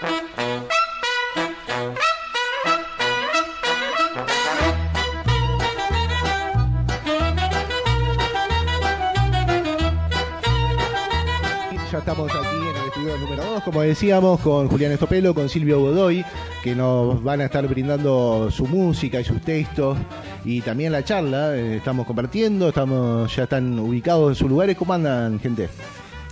Ya estamos aquí en el estudio número 2, como decíamos, con Julián Estopelo, con Silvio Godoy, que nos van a estar brindando su música y sus textos y también la charla. Eh, Estamos compartiendo, estamos ya están ubicados en sus lugares. ¿Cómo andan, gente?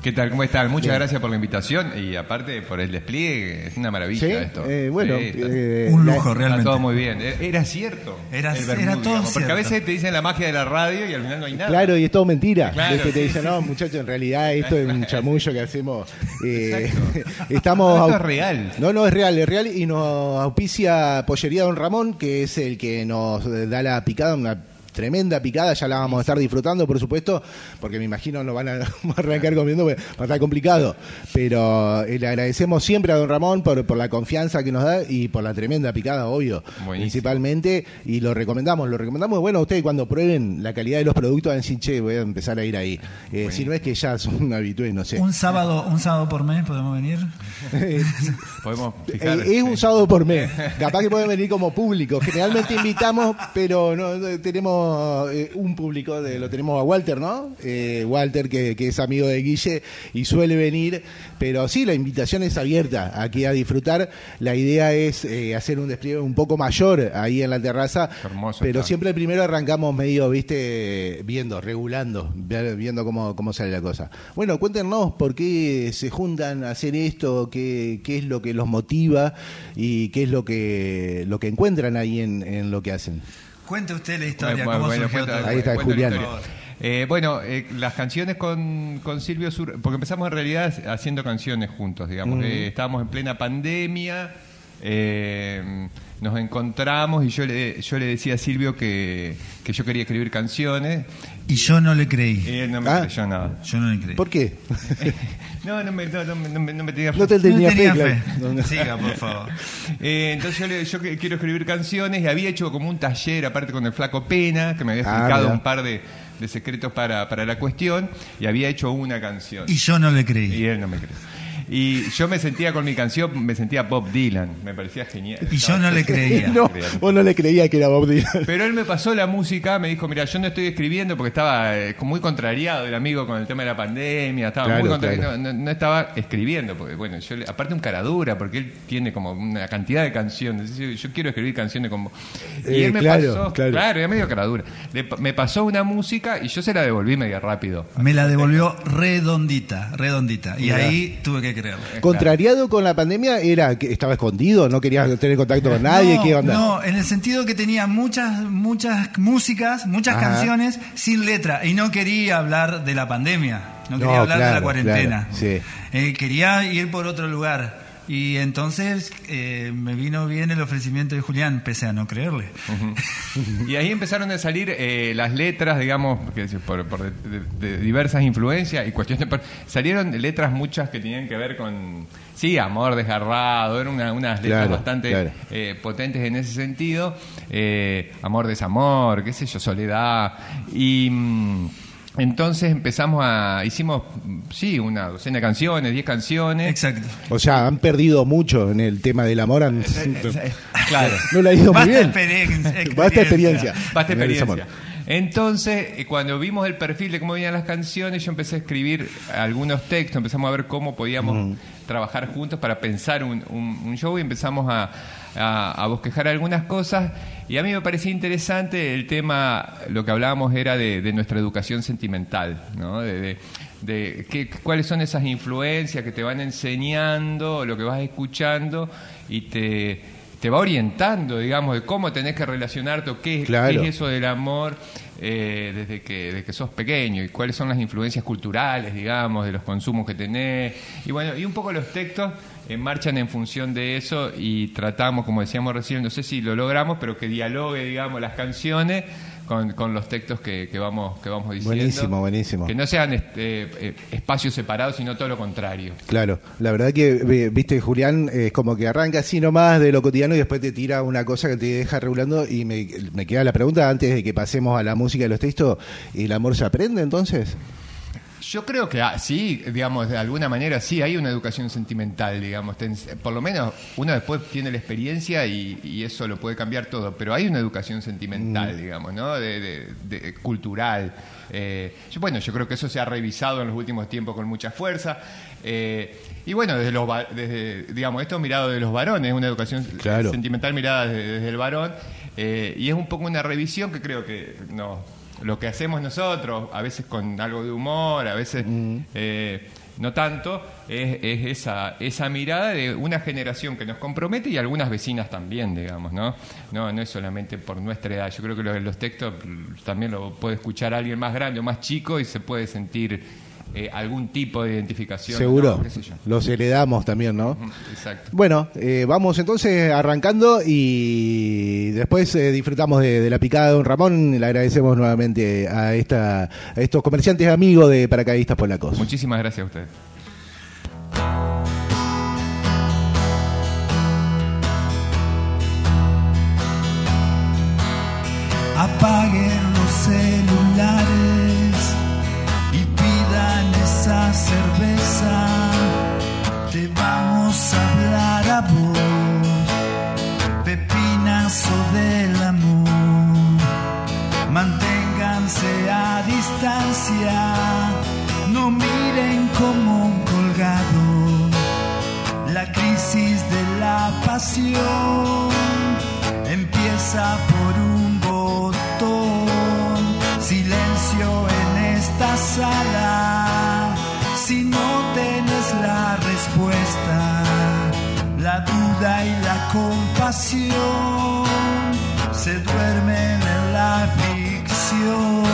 ¿Qué tal? ¿Cómo están? Muchas Bien. gracias por la invitación y aparte por el despliegue. Es una maravilla ¿Sí? esto. Eh, bueno, Sí, eh, Un la- lujo, está realmente. todo muy bien. Eh, Era cierto. Era- el era vermut, todo digamos, Porque a cierto. veces te dicen la magia de la radio y al final no hay nada. Claro, y es todo mentira. Claro, Es que te dicen, sí, no, sí. muchachos, en realidad esto es un chamullo que hacemos. Eh, Exacto. estamos. No, esto es real. No, no, es real, es real. Y nos auspicia Pollería Don Ramón, que es el que nos da la picada, una tremenda picada. Ya la vamos a estar disfrutando, por supuesto, porque me imagino nos van a arrancar comiendo, va a estar complicado. Pero eh, le agradecemos siempre a Don Ramón por, por la confianza que nos da y por la tremenda picada, obvio. Buenísimo. Principalmente, y lo recomendamos, lo recomendamos. Bueno, ustedes cuando prueben la calidad de los productos van a decir, che, voy a empezar a ir ahí. Eh, si no es que ya son un habitué, no sé. Un sábado, un sábado por mes podemos venir. Podemos fijar. Eh, es un sábado por mes. Capaz que pueden venir como público. Generalmente invitamos, pero no no, tenemos eh, un público, de, lo tenemos a Walter, ¿no? Eh, Walter, que, que es amigo de Guille y suele venir. Pero sí, la invitación es abierta aquí a disfrutar. La idea es eh, hacer un despliegue un poco mayor ahí en la terraza. Hermoso pero está. siempre primero arrancamos medio, viste, viendo, regulando, viendo cómo, cómo sale la cosa. Bueno, cuéntenos por qué se juntan a hacer esto, qué, qué es lo que los motiva y qué es lo que, lo que encuentran ahí en, en lo que hacen. Cuente usted la historia, Bueno, cómo bueno, surgió cuenta- todo. Ahí está, cuenta la Julián. historia. Eh, bueno, eh, las canciones con, con Silvio Sur, porque empezamos en realidad haciendo canciones juntos, digamos. Eh, estábamos en plena pandemia, eh, nos encontramos y yo le, yo le decía a Silvio que, que yo quería escribir canciones Y yo no le creí. y él no me Ah. creyó nada. Yo no le creí. ¿Por qué? No, no me, no, no me- no me- no me tenía No te No tenía tenía fe, fe. claro. No, no. Siga, por favor. Eh, entonces yo, le, yo que- quiero escribir canciones y había hecho como un taller aparte con el flaco Pena, que me había Ah, explicado un par de, de secretos para, para la cuestión y había hecho una canción. Y yo no le creí. Y él no me cree. Y yo me sentía con mi canción, me sentía Bob Dylan, me parecía genial. Y yo no le creía. No, vos no le creía que era Bob Dylan. Pero él me pasó la música, me dijo, mira, yo no estoy escribiendo porque estaba eh, muy contrariado el amigo con el tema de la pandemia, estaba Claro, muy contra- claro. no, no- no estaba escribiendo, porque bueno, yo le- aparte un cara dura, porque él tiene como una cantidad de canciones, yo, yo quiero escribir canciones como... Y Eh, él me claro, pasó, claro. claro, era medio cara dura. Le me pasó una música y yo se la devolví medio rápido. Me la devolvió redondita, redondita. Y Mirá. ahí tuve que creerlo. Contrariado con la pandemia, era que estaba escondido, no quería tener contacto con nadie. no, ¿Qué onda? no, en el sentido que tenía muchas, muchas músicas, muchas Ajá. canciones sin letra y no quería hablar de la pandemia, no quería No, hablar de la cuarentena. claro, sí. Eh, quería ir por otro lugar. Y entonces eh, me vino bien el ofrecimiento de Julián, pese a no creerle. Y ahí empezaron a salir eh, las letras, digamos, que por, por de, de- de diversas influencias y cuestiones. salieron letras muchas que tenían que ver con, sí, amor desgarrado, eran una- unas letras Claro, bastante claro. eh, potentes en ese sentido. eh, amor, desamor, qué sé yo, soledad. Y. mm, entonces empezamos a. Hicimos, mm, sí, una docena de canciones, diez canciones. Exacto. O sea, han perdido mucho en el tema del amor. han- Claro. no le ha ido muy Basta bien. experiencia. Basta experiencia. Basta experiencia. Entonces, eh, cuando vimos el perfil de cómo venían las canciones, yo empecé a escribir algunos textos, empezamos a ver cómo podíamos trabajar juntos para pensar un, un- un show y empezamos a, a- a bosquejar algunas cosas. Y a mí me parecía interesante el tema, lo que hablábamos era de, de nuestra educación sentimental, ¿no? De, de- de qué- cuáles son esas influencias que te van enseñando, lo que vas escuchando y te, te va orientando, digamos, de cómo tenés que relacionarte o qué, Claro. qué es eso del amor eh, desde, que, desde que sos pequeño y cuáles son las influencias culturales, digamos, de los consumos que tenés. Y bueno, y un poco los textos eh, marchan en función de eso y tratamos, como decíamos recién, no sé si lo logramos, pero que dialogue, digamos, las canciones con, con los textos que, que vamos que vamos diciendo. Buenísimo, buenísimo. Que no sean este, eh, espacios separados, sino todo lo contrario. Claro, la verdad que, eh, viste, Julián, es como que arranca así nomás de lo cotidiano y después te tira una cosa que te deja regulando y me, me queda la pregunta antes de que pasemos a la música y los textos, ¿el amor se aprende entonces? Yo creo que ah, sí, digamos, de alguna manera sí hay una educación sentimental, digamos. Ten- por lo menos uno después tiene la experiencia y, y eso lo puede cambiar todo, pero hay una educación sentimental, digamos, ¿no? De, de- de- cultural. Eh, yo- bueno, yo creo que eso se ha revisado en los últimos tiempos con mucha fuerza. Eh, y bueno, desde los, desde, digamos, esto mirado de los varones, una educación Claro. sentimental mirada desde, desde el varón. eh, y es un poco una revisión que creo que no lo que hacemos nosotros, a veces con algo de humor, a veces eh, no tanto, es, es esa, esa mirada de una generación que nos compromete y algunas vecinas también, digamos, ¿no? No, no es solamente por nuestra edad. Yo creo que los, los textos mm, también lo puede escuchar alguien más grande o más chico y se puede sentir eh, algún tipo de identificación. Seguro. ¿no? ¿Qué sé yo? Los heredamos también, ¿no? Exacto. Bueno, eh, vamos entonces arrancando y después eh, disfrutamos de, de la picada de don Ramón. Le agradecemos nuevamente a, esta, a estos comerciantes amigos de paracaidistas polacos. Muchísimas gracias a ustedes. Empieza por un botón. Silencio en esta sala. Si no tenés la respuesta, la duda y la compasión se duermen en la ficción.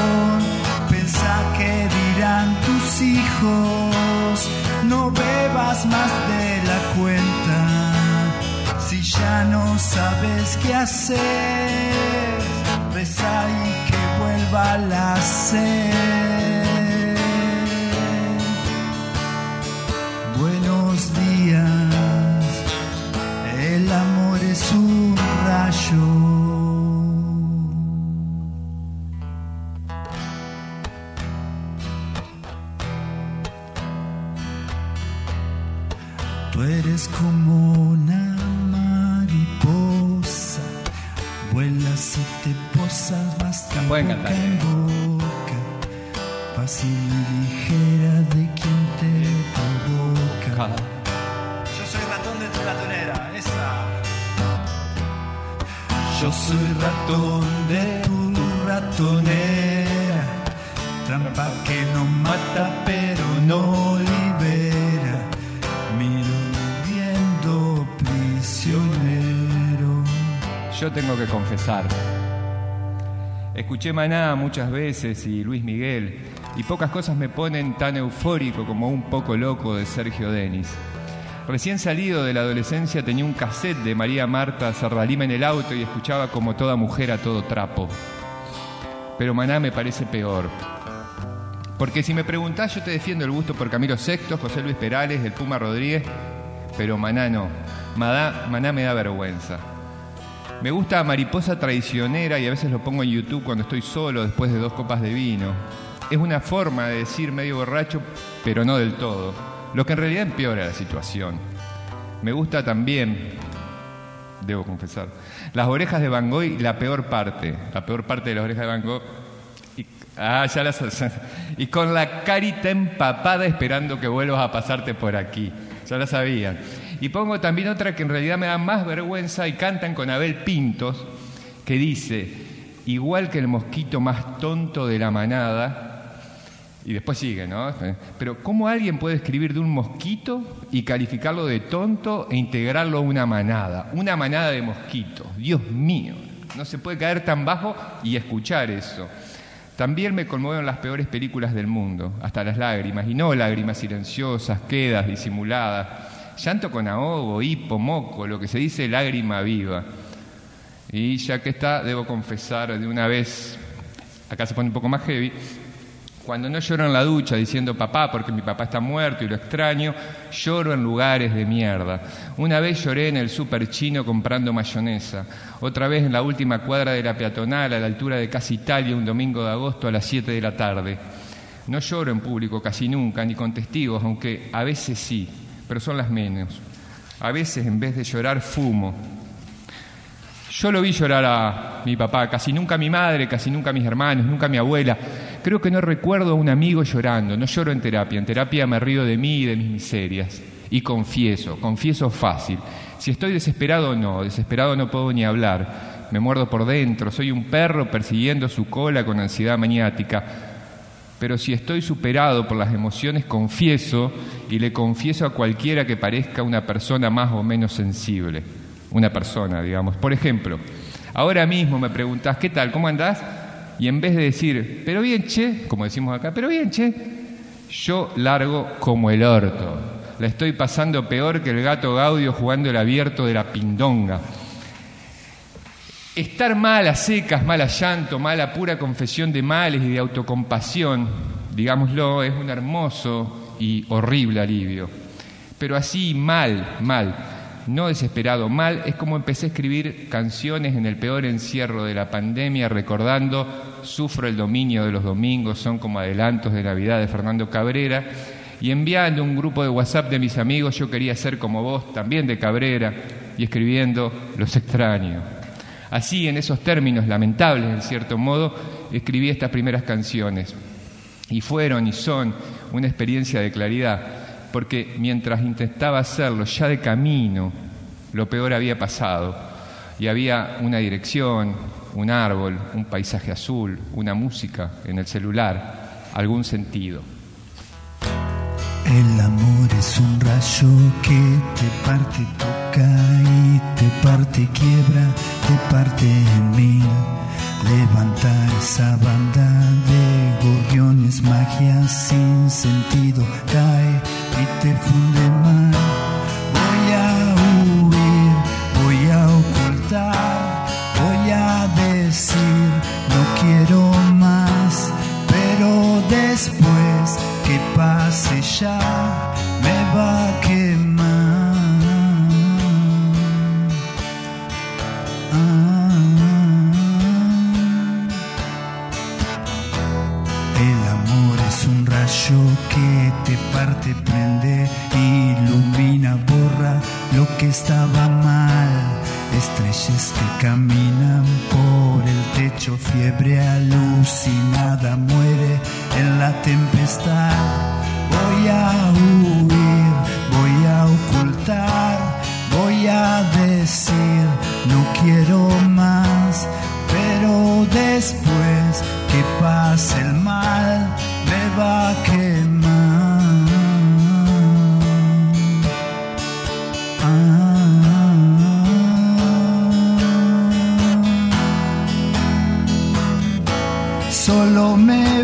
Pensá que dirán tus hijos, no bebas más de la cuenta. Si ya no sabes qué hacer, reza y que vuelva la sed. Pueden boca cantar, en eh. boca, fácil y ligera de quien te provoca. Yo soy ratón de tu ratonera, esa. Yo soy ratón de tu ratonera, trampa que no mata pero no libera. Miro viviendo prisionero. Yo tengo que confesar. Escuché Maná muchas veces y Luis Miguel, y pocas cosas me ponen tan eufórico como un poco loco de Sergio Denis. Recién salido de la adolescencia tenía un cassette de María Marta Serralima en el auto y escuchaba como toda mujer a todo trapo. Pero Maná me parece peor. Porque si me preguntás, yo te defiendo el gusto por Camilo Sexto, José Luis Perales, el Puma Rodríguez, pero Maná no. Maná, Maná me da vergüenza. Me gusta Mariposa Traicionera y a veces lo pongo en YouTube cuando estoy solo después de dos copas de vino. Es una forma de decir medio borracho, pero no del todo, lo que en realidad empeora la situación. Me gusta también, debo confesar, las orejas de Van Gogh y la peor parte, la peor parte de las orejas de Van Gogh. Y, ah, ya las, y con la carita empapada esperando que vuelvas a pasarte por aquí. Ya la sabían. Y pongo también otra que en realidad me da más vergüenza y cantan con Abel Pintos, que dice, igual que el mosquito más tonto de la manada, y después sigue, ¿no? Pero ¿cómo alguien puede escribir de un mosquito y calificarlo de tonto e integrarlo a una manada? Una manada de mosquitos. Dios mío, no se puede caer tan bajo y escuchar eso. También me conmueven las peores películas del mundo, hasta las lágrimas, y no lágrimas silenciosas, quedas, disimuladas. Llanto con ahogo, hipo, moco, lo que se dice lágrima viva. Y ya que está, debo confesar de una vez, acá se pone un poco más heavy, cuando no lloro en la ducha diciendo papá porque mi papá está muerto y lo extraño, lloro en lugares de mierda. Una vez lloré en el super chino comprando mayonesa, otra vez en la última cuadra de la peatonal a la altura de Casa Italia un domingo de agosto a las 7 de la tarde. No lloro en público casi nunca, ni con testigos, aunque a veces sí, son las menos. A veces en vez de llorar fumo. Yo lo vi llorar a mi papá, casi nunca a mi madre, casi nunca a mis hermanos, nunca a mi abuela. Creo que no recuerdo a un amigo llorando, no lloro en terapia, en terapia me río de mí y de mis miserias. Y confieso, confieso fácil. Si estoy desesperado o no, desesperado no puedo ni hablar. Me muerdo por dentro, soy un perro persiguiendo su cola con ansiedad maniática pero si estoy superado por las emociones, confieso y le confieso a cualquiera que parezca una persona más o menos sensible. Una persona, digamos. Por ejemplo, ahora mismo me preguntás, ¿qué tal? ¿Cómo andás? Y en vez de decir, pero bien, che, como decimos acá, pero bien, che, yo largo como el orto. La estoy pasando peor que el gato Gaudio jugando el abierto de la pindonga. Estar mal a secas, mal a llanto, mal a pura confesión de males y de autocompasión, digámoslo, es un hermoso y horrible alivio. Pero así mal, mal, no desesperado, mal, es como empecé a escribir canciones en el peor encierro de la pandemia, recordando Sufro el dominio de los domingos, son como adelantos de Navidad de Fernando Cabrera, y enviando un grupo de WhatsApp de mis amigos, yo quería ser como vos, también de Cabrera, y escribiendo Los extraño. Así, en esos términos lamentables, en cierto modo, escribí estas primeras canciones. Y fueron y son una experiencia de claridad, porque mientras intentaba hacerlo ya de camino, lo peor había pasado. Y había una dirección, un árbol, un paisaje azul, una música en el celular, algún sentido. El amor es un rayo que te parte, toca y te parte, quiebra, te parte en mil. Levanta esa banda de gorriones, magia sin sentido, cae y te funde mal.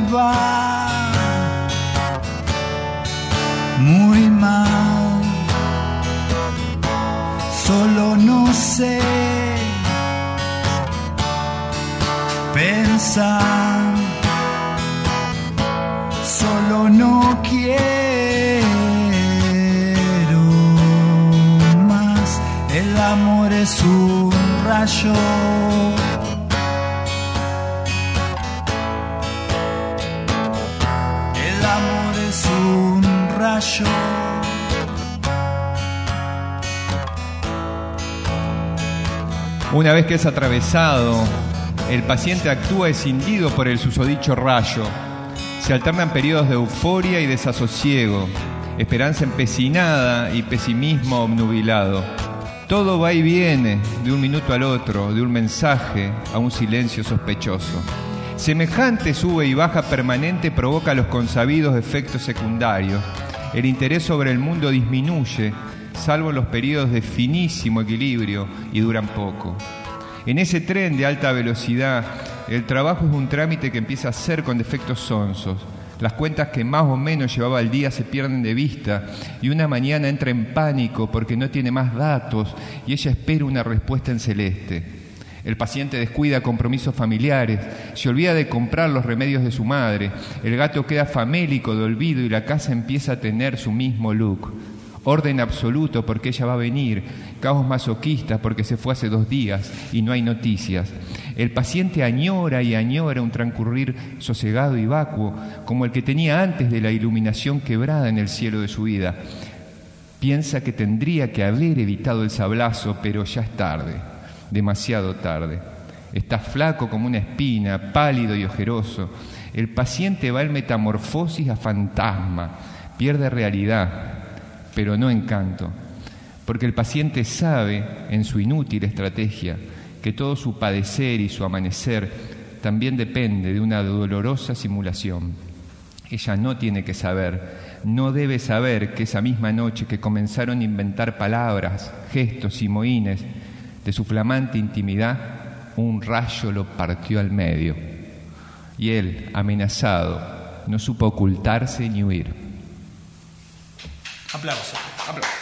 Va muy mal. Solo no sé pensar. Solo no quiero más. El amor es un rayo. Una vez que es atravesado, el paciente actúa escindido por el susodicho rayo. Se alternan periodos de euforia y desasosiego, esperanza empecinada y pesimismo obnubilado. Todo va y viene de un minuto al otro, de un mensaje a un silencio sospechoso. Semejante sube y baja permanente provoca los consabidos efectos secundarios. El interés sobre el mundo disminuye, salvo los periodos de finísimo equilibrio y duran poco. En ese tren de alta velocidad, el trabajo es un trámite que empieza a ser con defectos sonsos. Las cuentas que más o menos llevaba al día se pierden de vista y una mañana entra en pánico porque no tiene más datos y ella espera una respuesta en celeste. El paciente descuida compromisos familiares, se olvida de comprar los remedios de su madre, el gato queda famélico de olvido y la casa empieza a tener su mismo look. Orden absoluto porque ella va a venir, caos masoquista porque se fue hace dos días y no hay noticias. El paciente añora y añora un transcurrir sosegado y vacuo, como el que tenía antes de la iluminación quebrada en el cielo de su vida. Piensa que tendría que haber evitado el sablazo, pero ya es tarde, demasiado tarde. Está flaco como una espina, pálido y ojeroso. El paciente va en metamorfosis a fantasma, pierde realidad, pero no encanto, porque el paciente sabe, en su inútil estrategia, que todo su padecer y su amanecer también depende de una dolorosa simulación. Ella no tiene que saber, no debe saber que esa misma noche que comenzaron a inventar palabras, gestos y mohines de su flamante intimidad, un rayo lo partió al medio. Y él, amenazado, no supo ocultarse ni huir. Aplauso. Aplauso.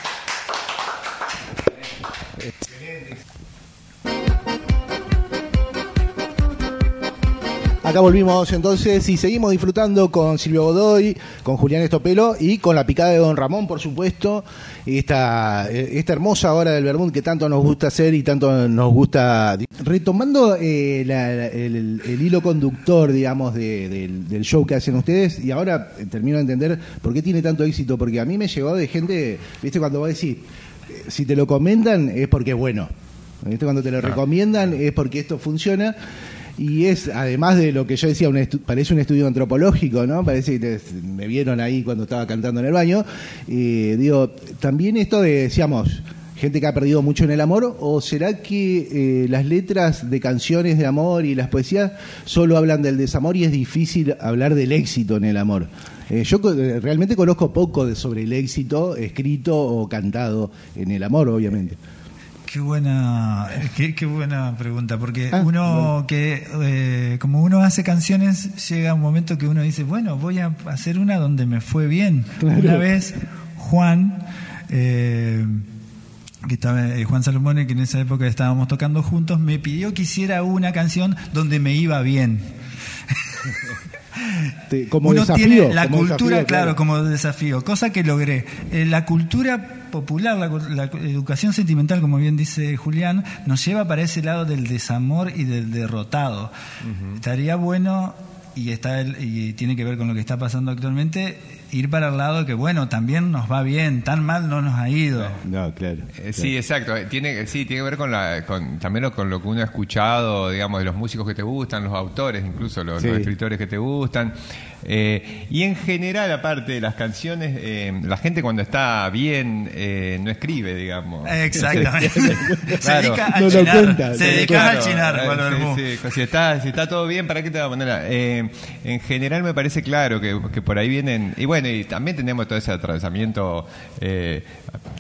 Acá volvimos entonces y seguimos disfrutando con Silvio Godoy, con Julián Estopelo y con la picada de Don Ramón, por supuesto. Esta, esta hermosa hora del Bermud que tanto nos gusta hacer y tanto nos gusta. Retomando eh, la- el, el hilo conductor, digamos, de- del, del show que hacen ustedes, y ahora eh, termino de entender por qué tiene tanto éxito, porque a mí me llegó de gente, viste, cuando vos decís, eh, si te lo comentan es porque es bueno. ¿Viste? Cuando te lo recomiendan es porque esto funciona. Y es, además de lo que yo decía, un parece un estudio antropológico, ¿no? Parece que me vieron ahí cuando estaba cantando en el baño. Eh, digo, también esto de, decíamos, gente que ha perdido mucho en el amor, o será que eh, las letras de canciones de amor y las poesías solo hablan del desamor y es difícil hablar del éxito en el amor? Eh, yo eh, realmente conozco poco de, sobre el éxito escrito o cantado en el amor, obviamente. Qué buena, qué, qué buena pregunta, porque Ah, uno bueno. que, eh, como uno hace canciones, llega un momento que uno dice, bueno, voy a hacer una donde me fue bien. Claro. Una vez, Juan, eh, que estaba, eh, Juan Salomone, que en esa época estábamos tocando juntos, me pidió que hiciera una canción donde me iba bien. Como Uno desafío. tiene la como cultura, desafío, claro, como desafío, cosa que logré. Eh, la cultura popular, la, la educación sentimental, como bien dice Julián, nos lleva para ese lado del desamor y del derrotado. Estaría bueno, y, está el- y tiene que ver con lo que está pasando actualmente, ir para el lado que, bueno, también nos va bien, tan mal no nos ha ido. No, claro. Eh, Sí, exacto. Eh, Tiene, sí, tiene que ver con, la, con también lo- con lo que uno ha escuchado, digamos, de los músicos que te gustan, los autores, incluso los, Sí. los escritores que te gustan. Eh, y en general, aparte de las canciones, eh, la gente cuando está bien eh, no escribe, digamos. Exactamente. se Claro. dedica a No lo chinar. cuenta, se dedica Claro, a chinar, eh, Juan sí, sí, Si, está, si está todo bien, ¿para qué te va a poner? En general me parece claro que, que por ahí vienen. Y bueno, y también tenemos todo ese atravesamiento, eh,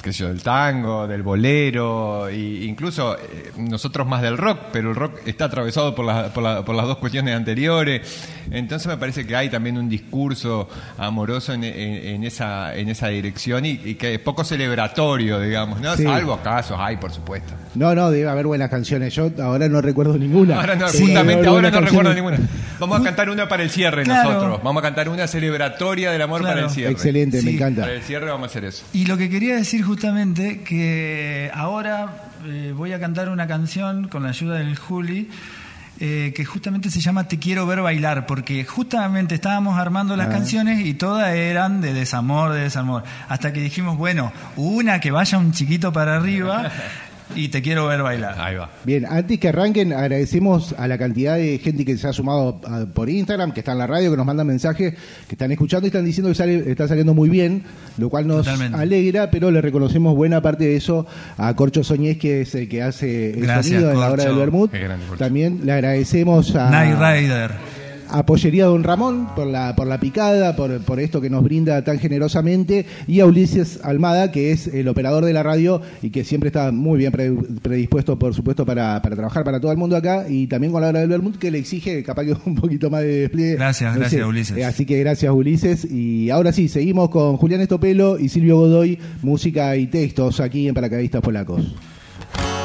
qué sé yo, del tango, del bolero, e incluso eh, nosotros más del rock, pero el rock está atravesado por, la- por las dos cuestiones anteriores. Entonces me parece que hay también un discurso amoroso en, en- en esa, en esa dirección y, y que es poco celebratorio, digamos, ¿no? Sí. Salvo casos, hay, por supuesto. No, no, debe haber buenas canciones. Yo ahora no recuerdo ninguna. Ahora no, Sí, justamente ahora no recuerdo ninguna. Vamos a cantar una para el cierre Claro. nosotros. Vamos a cantar una celebratoria del amor Claro. para el cierre. Excelente, me Sí. encanta. Para el cierre vamos a hacer eso. Y lo que quería decir justamente que ahora eh, voy a cantar una canción con la ayuda del Juli eh, que justamente se llama Te quiero ver bailar, porque justamente estábamos armando las Ah. canciones y todas eran de desamor, de desamor. Hasta que dijimos, bueno, una que vaya un chiquito para arriba y te quiero ver bailar. Ahí va. Bien, antes que arranquen, agradecemos a la cantidad de gente que se ha sumado a- por Instagram, que está en la radio, que nos mandan mensajes, que están escuchando y están diciendo que sale- está saliendo muy bien, lo cual nos Totalmente. alegra, pero le reconocemos buena parte de eso a Corcho Soñez, que es el que hace el Gracias, sonido en la hora del Bermud. También le agradecemos a... Night Rider. A Pollería Don Ramón por la, por la picada, por, por esto que nos brinda tan generosamente, y a Ulises Almada, que es el operador de la radio y que siempre está muy bien pre- predispuesto, por supuesto, para, para trabajar para todo el mundo acá, y también con la hora del Bermud, que le exige capaz que un poquito más de despliegue. Gracias, gracias, Ulises. Eh, así que gracias, Ulises. Y ahora sí, seguimos con Julián Estopelo y Silvio Godoy, música y textos aquí en Paracaidistas Polacos.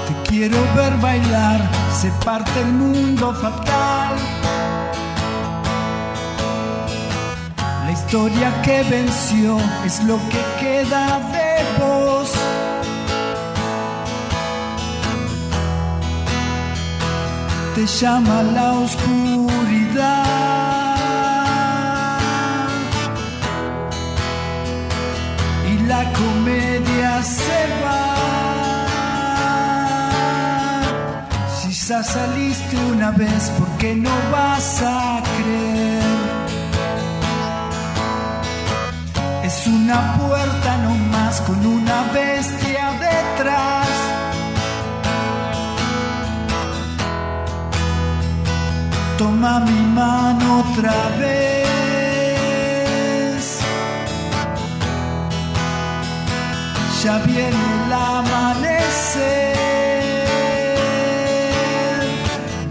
Te quiero ver bailar, se parte el mundo fatal. La historia que venció es lo que queda de vos. Te llama la oscuridad. Y la comedia se va. Si saliste una vez, ¿por qué no vas a Es una puerta nomás con una bestia detrás. Toma mi mano otra vez. Ya viene el amanecer.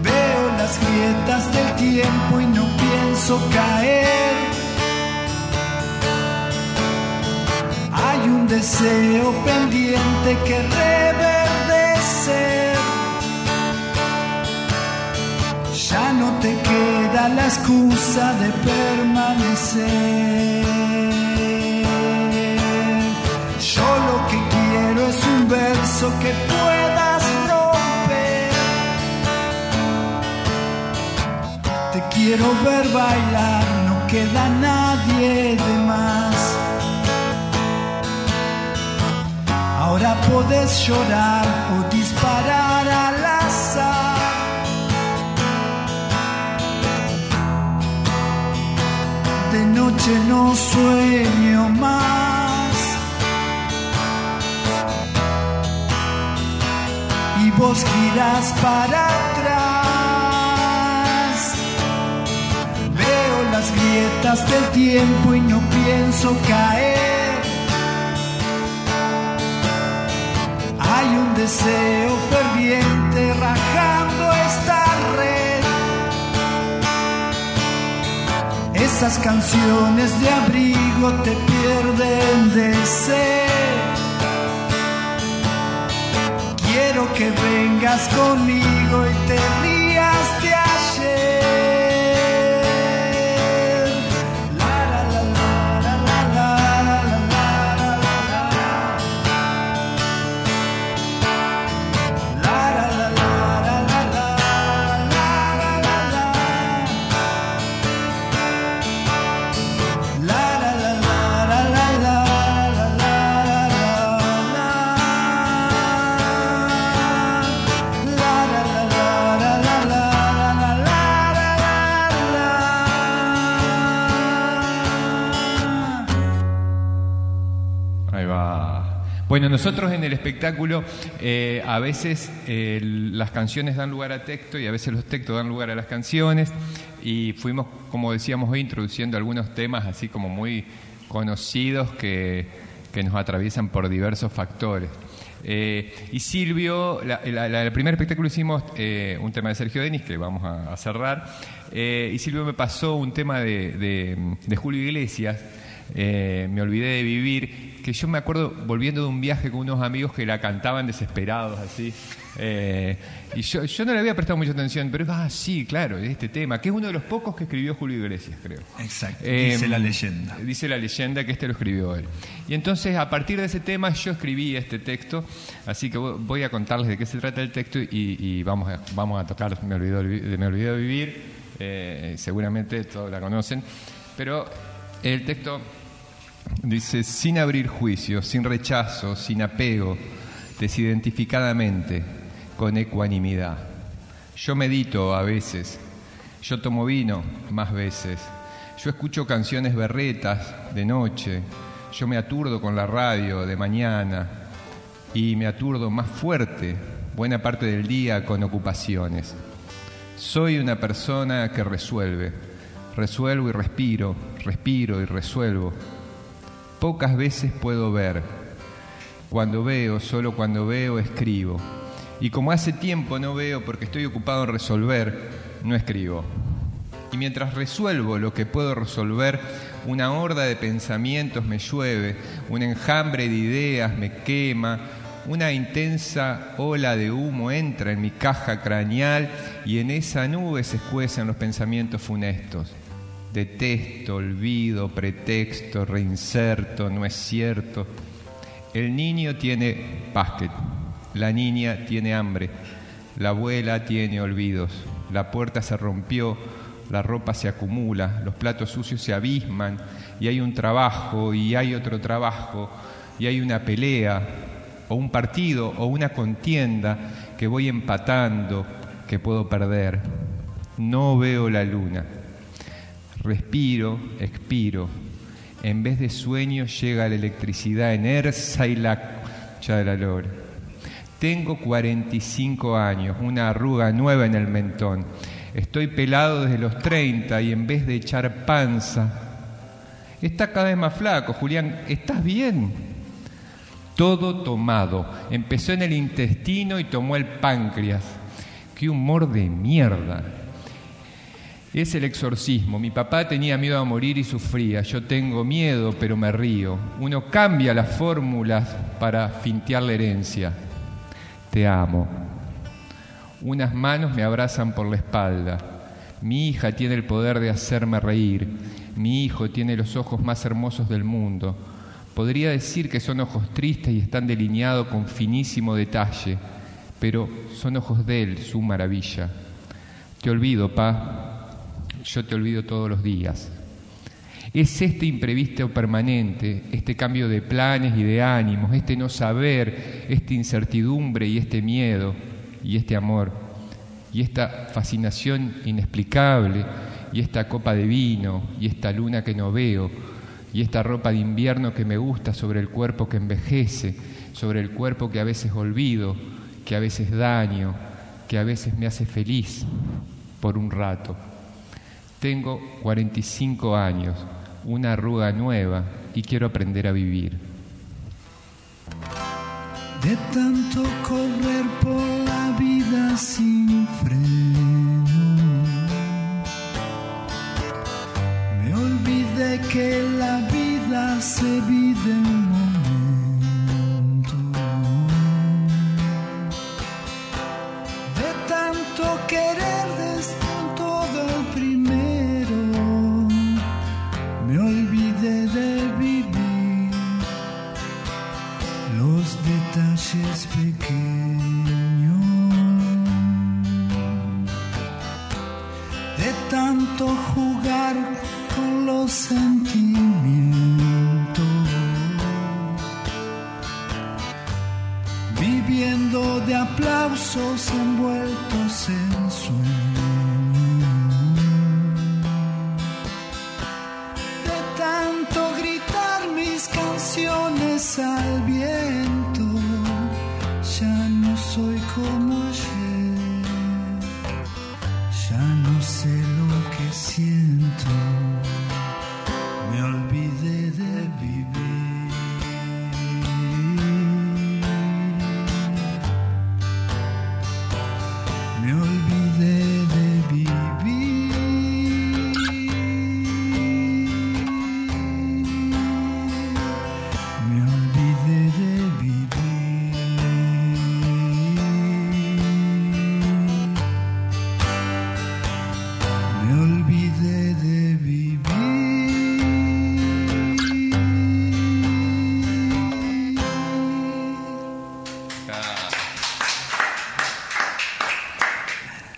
Veo las grietas del tiempo y no pienso caer. Deseo pendiente que reverdecer. Ya no te queda la excusa de permanecer. Yo lo que quiero es un verso que puedas romper. Te quiero ver bailar, no queda nadie de más. Ahora podés llorar o disparar al azar. De noche no sueño más. Y vos girás para atrás. Veo las grietas del tiempo y no pienso caer. Hay un deseo ferviente rajando esta red. Esas canciones de abrigo te pierden de sed. Quiero que vengas conmigo y te Bueno, nosotros en el espectáculo eh, a veces eh, las canciones dan lugar a texto y a veces los textos dan lugar a las canciones y fuimos, como decíamos hoy, introduciendo algunos temas así como muy conocidos que, que nos atraviesan por diversos factores. Eh, y Silvio, la- el primer espectáculo hicimos un tema de Sergio Denis, que vamos a, cerrar, y Silvio me pasó un tema de, de- Julio Iglesias, Me olvidé de vivir, que yo me acuerdo volviendo de un viaje con unos amigos que la cantaban desesperados así. eh, y yo, yo no le había prestado mucha atención, pero ah, sí, claro, este tema, que es uno de los pocos que escribió Julio Iglesias, creo. Exacto, Eh, dice la leyenda. Dice la leyenda que este lo escribió él. Y entonces, a partir de ese tema, yo escribí este texto, así que vo- voy a contarles de qué se trata el texto y, y vamos, a, vamos a tocar Me olvidé de, Me olvidé de vivir. eh, seguramente todos la conocen. Pero el texto dice: sin abrir juicio, sin rechazo, sin apego, desidentificadamente, con ecuanimidad. Yo medito a veces, yo tomo vino más veces, yo escucho canciones berretas de noche, yo me aturdo con la radio de mañana y me aturdo más fuerte buena parte del día con ocupaciones. Soy una persona que resuelve, resuelvo y respiro, respiro y resuelvo. Pocas veces puedo ver, cuando veo, solo cuando veo, escribo. Y como hace tiempo no veo porque estoy ocupado en resolver, no escribo. Y mientras resuelvo lo que puedo resolver, una horda de pensamientos me llueve, un enjambre de ideas me quema, una intensa ola de humo entra en mi caja craneal y en esa nube se escuecen los pensamientos funestos. Detesto, olvido, pretexto, reinserto, no es cierto. El niño tiene básquet, la niña tiene hambre, la abuela tiene olvidos, la puerta se rompió, la ropa se acumula, los platos sucios se abisman y hay un trabajo y hay otro trabajo y hay una pelea o un partido o una contienda que voy empatando, que puedo perder. No veo la luna. Respiro, expiro. En vez de sueño llega la electricidad en Ersa y la ya de la lora. Tengo 45 años, una arruga nueva en el mentón. Estoy pelado desde los 30 y en vez de echar panza, está cada vez más flaco. Julián, ¿estás bien? Todo tomado. Empezó en el intestino y tomó el páncreas. Qué humor de mierda. Es el exorcismo. Mi papá tenía miedo a morir y sufría. Yo tengo miedo, pero me río. Uno cambia las fórmulas para fintear la herencia. Te amo. Unas manos me abrazan por la espalda. Mi hija tiene el poder de hacerme reír. Mi hijo tiene los ojos más hermosos del mundo. Podría decir que son ojos tristes y están delineados con finísimo detalle, pero son ojos de él, su maravilla. Te olvido, pa. Yo te olvido todos los días. Es este imprevisto permanente, este cambio de planes y de ánimos, este no saber, esta incertidumbre y este miedo y este amor y esta fascinación inexplicable y esta copa de vino y esta luna que no veo y esta ropa de invierno que me gusta sobre el cuerpo que envejece, sobre el cuerpo que a veces olvido, que a veces daño, que a veces me hace feliz por un rato. Tengo 45 años, una arruga nueva y quiero aprender a vivir. De tanto correr por la vida sin freno, me olvidé que la vida se vive en detalles pequeños. De tanto jugar con los sentimientos. Viviendo de aplausos envueltos en sueños.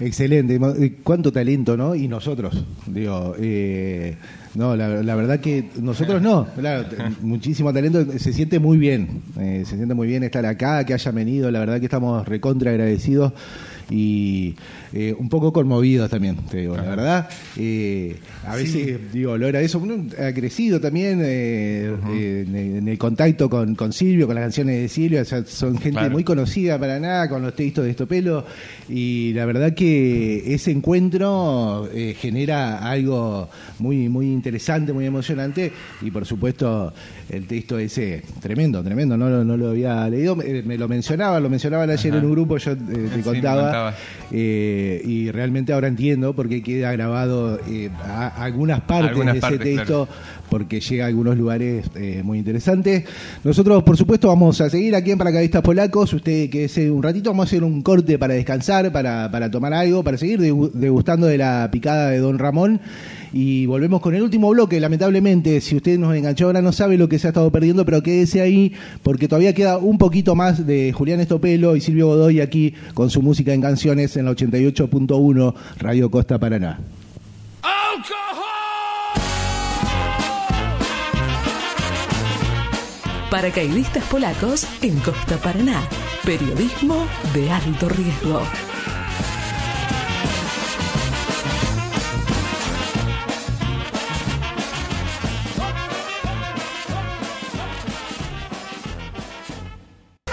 Excelente, cuánto talento, ¿no? Y nosotros, digo, eh, no, la, la verdad que nosotros no, claro, muchísimo talento, se siente muy bien, eh, se siente muy bien estar acá, que hayan venido, la verdad que estamos recontra agradecidos y eh, un poco conmovidos también, te digo, la verdad, eh, a veces, digo, logra eso, uno ha crecido también eh, en, el- en el contacto con, con Silvio, con las canciones de Silvio, o sea, son gente Claro. muy conocida para nada, con los textos de Estopelo, y la verdad que ese encuentro eh, genera algo muy, muy interesante, muy emocionante, y por supuesto el texto ese, tremendo, tremendo, no, lo- no lo había leído, me, me lo mencionaba, lo mencionaban ayer Ajá. en un grupo, yo te Sí, contaba, eh, y realmente ahora entiendo por qué queda grabado eh, a- algunas partes Algunas de ese partes, texto, porque llega a algunos lugares eh, muy interesantes. Nosotros, por supuesto, vamos a seguir aquí en Paracaidistas Polacos. Usted quédese un ratito, vamos a hacer un corte para descansar, para, para tomar algo, para seguir degu- degustando de la picada de Don Ramón. Y volvemos con el último bloque. Lamentablemente, si usted nos enganchó ahora no sabe lo que se ha estado perdiendo, pero quédese ahí porque todavía queda un poquito más de Julián Estopelo y Silvio Godoy aquí con su música en canciones en la 88.1 Radio Costa Paraná. Paracaidistas polacos en Costa Paraná. Periodismo de alto riesgo.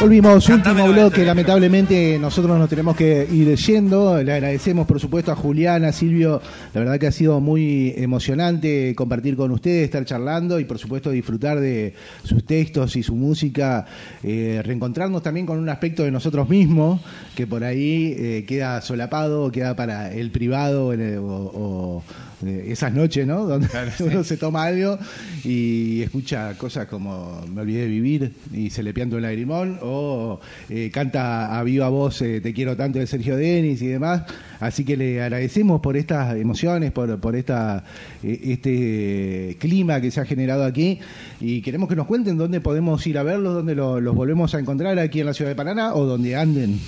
Volvimos, último bloque, lamentablemente nosotros nos tenemos que ir yendo. Le agradecemos por supuesto a Julián, a Silvio, la verdad que ha sido muy emocionante compartir con ustedes, estar charlando y por supuesto disfrutar de sus textos y su música, eh, reencontrarnos también con un aspecto de nosotros mismos que por ahí eh, queda solapado, queda para el privado en el- o- o esas noches, ¿no? Donde uno se toma algo y escucha cosas como Me olvidé de vivir y se le pianta un lagrimón, o eh, canta a viva voz eh, Te quiero tanto de Sergio Denis y demás. Así que le agradecemos por estas emociones, por, por esta, eh, este clima que se ha generado aquí y queremos que nos cuenten dónde podemos ir a verlos, dónde lo- los volvemos a encontrar aquí en la ciudad de Paraná o donde anden.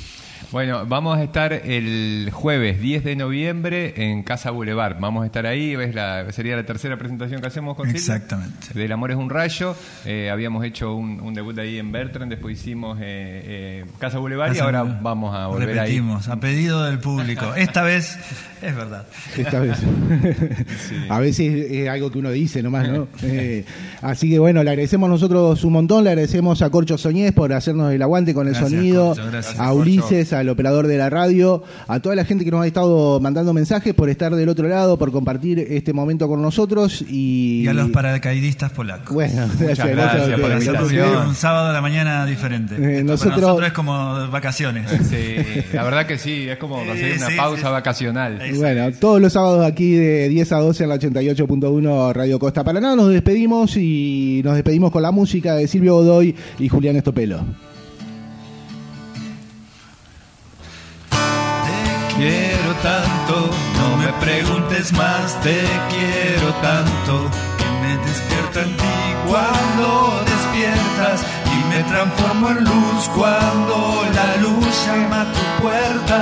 Bueno, vamos a estar el jueves 10 de noviembre en Casa Boulevard. Vamos a estar ahí, ves la, sería la tercera presentación que hacemos con Silvia. Exactamente. Del Amor es un rayo. Eh, habíamos hecho un, un debut ahí en Bertrand, después hicimos eh, eh, Casa Boulevard y ahora vamos a volver Repetimos, a pedido del público. Esta vez es verdad. Esta vez. A veces es algo que uno dice nomás, ¿no? Eh, así que bueno, le agradecemos nosotros un montón, le agradecemos a Corcho Soñés por hacernos el aguante con el Gracias, sonido, Corcho, gracias. a Ulises, al operador de la radio, a toda la gente que nos ha estado mandando mensajes por estar del otro lado, por compartir este momento con nosotros y... Y a los paracaidistas polacos. Bueno, gracias, gracias a por la invitación. Un sábado a la mañana diferente. Eh, Esto nosotros- Para nosotros es como vacaciones. Sí, la verdad que sí, es como conseguir una sí, pausa sí. vacacional. Exacto. Bueno, todos los sábados aquí de 10 a 12 en la 88.1 Radio Costa Paraná nos despedimos y nos despedimos con la música de Silvio Godoy y Julián Estopelo. Quiero tanto, no me preguntes más, te quiero tanto, que me despierto en ti cuando despiertas y me transformo en luz cuando la luz llama a tu puerta.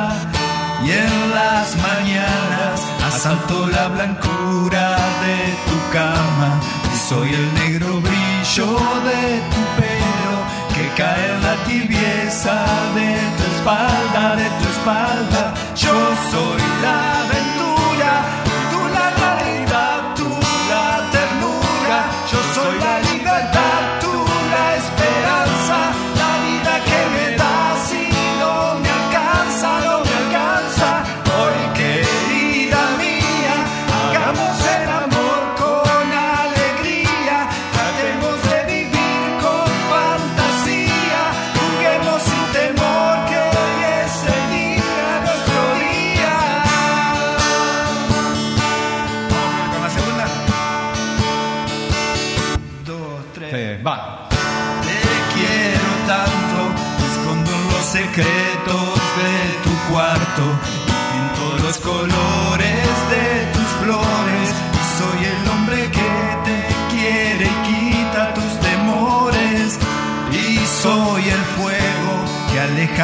Y en las mañanas asalto la blancura de tu cama y soy el negro brillo de tu pelo que cae en la tibieza de tu espalda, de tu espalda. Yo soy la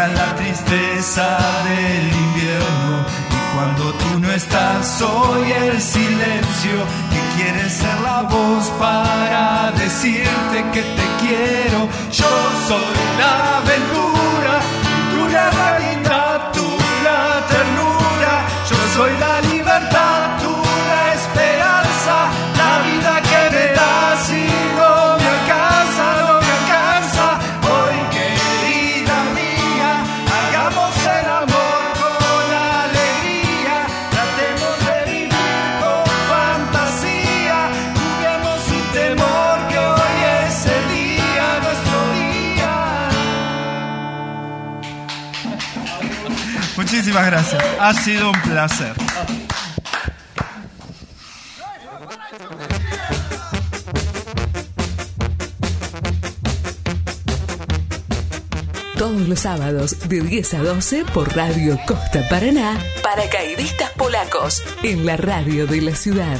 la tristeza del invierno. Y cuando tú no estás, soy el silencio que quiere ser la voz para decirte que te quiero. Yo soy la aventura, Gracias. Ha sido un placer. Todos los sábados de 10 a 12 por Radio Costa Paraná. Paracaidistas polacos en la radio de la ciudad.